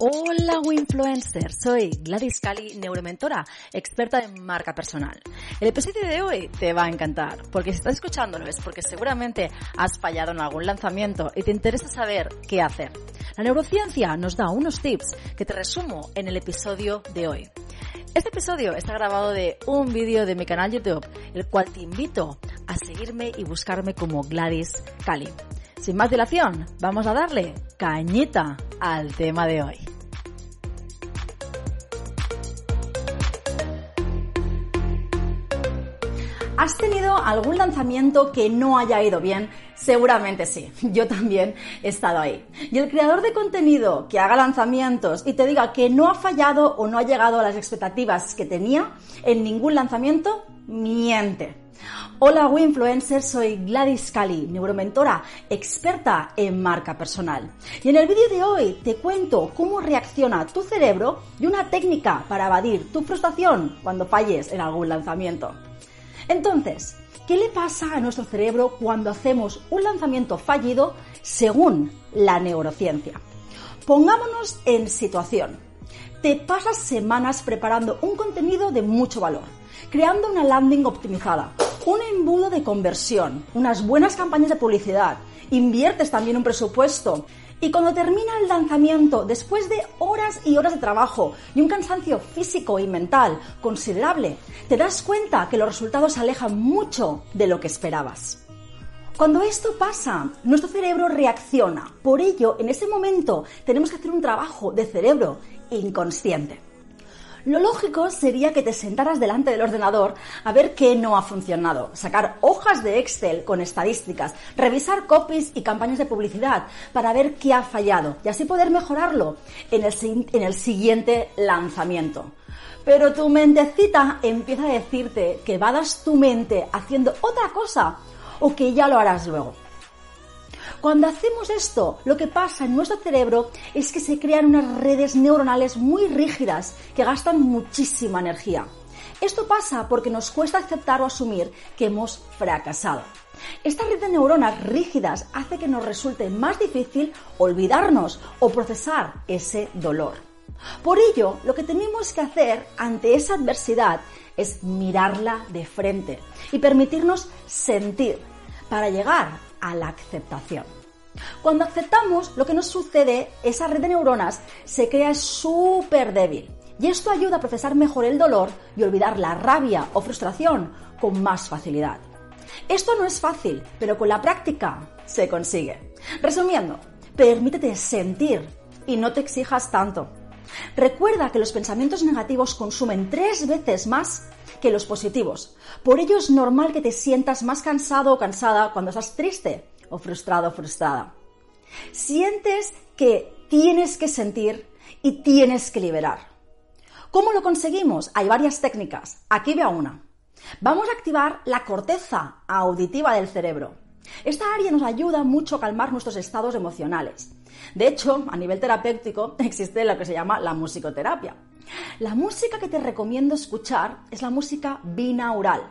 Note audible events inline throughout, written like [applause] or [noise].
Hola Winfluencer, soy Gladys Cali, neuromentora, experta en marca personal. El episodio de hoy te va a encantar, porque si estás escuchándolo es porque seguramente has fallado en algún lanzamiento y te interesa saber qué hacer. La neurociencia nos da unos tips que te resumo en el episodio de hoy. Este episodio está grabado de un vídeo de mi canal YouTube, el cual te invito a seguirme y buscarme como Gladys Cali. Sin más dilación, vamos a darle cañita al tema de hoy. ¿Has tenido algún lanzamiento que no haya ido bien? Seguramente sí, [laughs] yo también he estado ahí. Y el creador de contenido que haga lanzamientos y te diga que no ha fallado o no ha llegado a las expectativas que tenía en ningún lanzamiento, miente. Hola Winfluencer, soy Gladys Cali, neuromentora, experta en marca personal. Y en el vídeo de hoy te cuento cómo reacciona tu cerebro y una técnica para evadir tu frustración cuando falles en algún lanzamiento. Entonces, ¿qué le pasa a nuestro cerebro cuando hacemos un lanzamiento fallido según la neurociencia? Pongámonos en situación. Te pasas semanas preparando un contenido de mucho valor, creando una landing optimizada, un embudo de conversión, unas buenas campañas de publicidad, inviertes también un presupuesto, y cuando termina el lanzamiento, después de horas y horas de trabajo y un cansancio físico y mental considerable, te das cuenta que los resultados se alejan mucho de lo que esperabas. Cuando esto pasa, nuestro cerebro reacciona. Por ello, en ese momento tenemos que hacer un trabajo de cerebro inconsciente. Lo lógico sería que te sentaras delante del ordenador a ver qué no ha funcionado, sacar hojas de Excel con estadísticas, revisar copies y campañas de publicidad para ver qué ha fallado y así poder mejorarlo en el, en el siguiente lanzamiento. Pero tu mentecita empieza a decirte que vadas tu mente haciendo otra cosa o que ya lo harás luego. Cuando hacemos esto, lo que pasa en nuestro cerebro es que se crean unas redes neuronales muy rígidas que gastan muchísima energía. Esto pasa porque nos cuesta aceptar o asumir que hemos fracasado. Esta red de neuronas rígidas hace que nos resulte más difícil olvidarnos o procesar ese dolor. Por ello, lo que tenemos que hacer ante esa adversidad es mirarla de frente y permitirnos sentir para llegar a la aceptación. Cuando aceptamos, lo que nos sucede, esa red de neuronas se crea súper débil. Y esto ayuda a procesar mejor el dolor y olvidar la rabia o frustración con más facilidad. Esto no es fácil, pero con la práctica se consigue. Resumiendo, permítete sentir y no te exijas tanto. Recuerda que los pensamientos negativos consumen tres veces más que los positivos. Por ello es normal que te sientas más cansado o cansada cuando estás triste o frustrado o frustrada. Sientes que tienes que sentir y tienes que liberar. ¿Cómo lo conseguimos? Hay varias técnicas. Aquí veo una. Vamos a activar la corteza auditiva del cerebro. Esta área nos ayuda mucho a calmar nuestros estados emocionales. De hecho, a nivel terapéutico [laughs] existe lo que se llama la musicoterapia. La música que te recomiendo escuchar es la música binaural.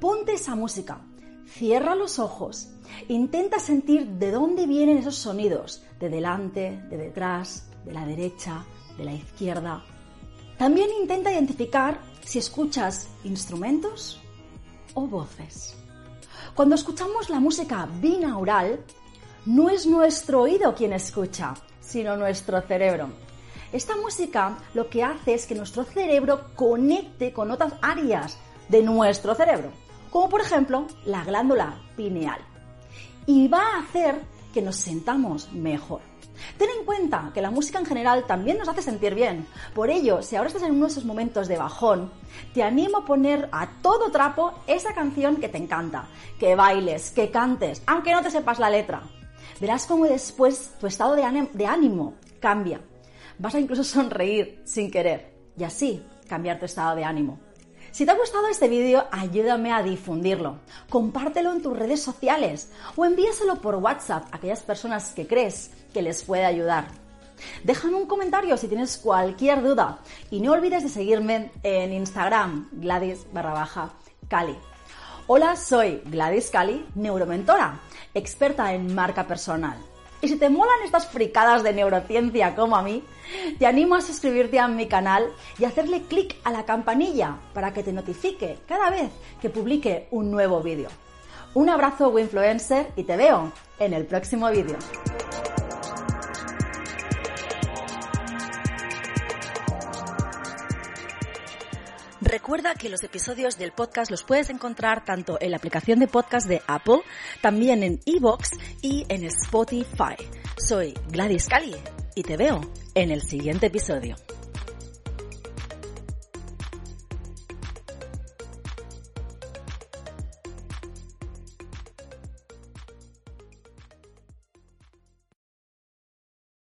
Ponte esa música, cierra los ojos, intenta sentir de dónde vienen esos sonidos, de delante, de detrás, de la derecha, de la izquierda. También intenta identificar si escuchas instrumentos o voces. Cuando escuchamos la música binaural, no es nuestro oído quien escucha, sino nuestro cerebro. Esta música lo que hace es que nuestro cerebro conecte con otras áreas de nuestro cerebro, como por ejemplo la glándula pineal, y va a hacer que nos sentamos mejor. Ten en cuenta que la música en general también nos hace sentir bien. Por ello, si ahora estás en uno de esos momentos de bajón, te animo a poner a todo trapo esa canción que te encanta, que bailes, que cantes, aunque no te sepas la letra. Verás cómo después tu estado de ánimo cambia vas a incluso sonreír sin querer y así cambiar tu estado de ánimo. Si te ha gustado este vídeo, ayúdame a difundirlo. Compártelo en tus redes sociales o envíaselo por WhatsApp a aquellas personas que crees que les puede ayudar. Déjame un comentario si tienes cualquier duda y no olvides de seguirme en Instagram, Gladys barra baja Cali. Hola, soy Gladys Cali, neuromentora, experta en marca personal. Y si te molan estas fricadas de neurociencia como a mí, te animo a suscribirte a mi canal y hacerle clic a la campanilla para que te notifique cada vez que publique un nuevo vídeo. Un abrazo, Winfluencer, y te veo en el próximo vídeo. Recuerda que los episodios del podcast los puedes encontrar tanto en la aplicación de podcast de Apple, también en Evox y en Spotify. Soy Gladys Cali y te veo en el siguiente episodio.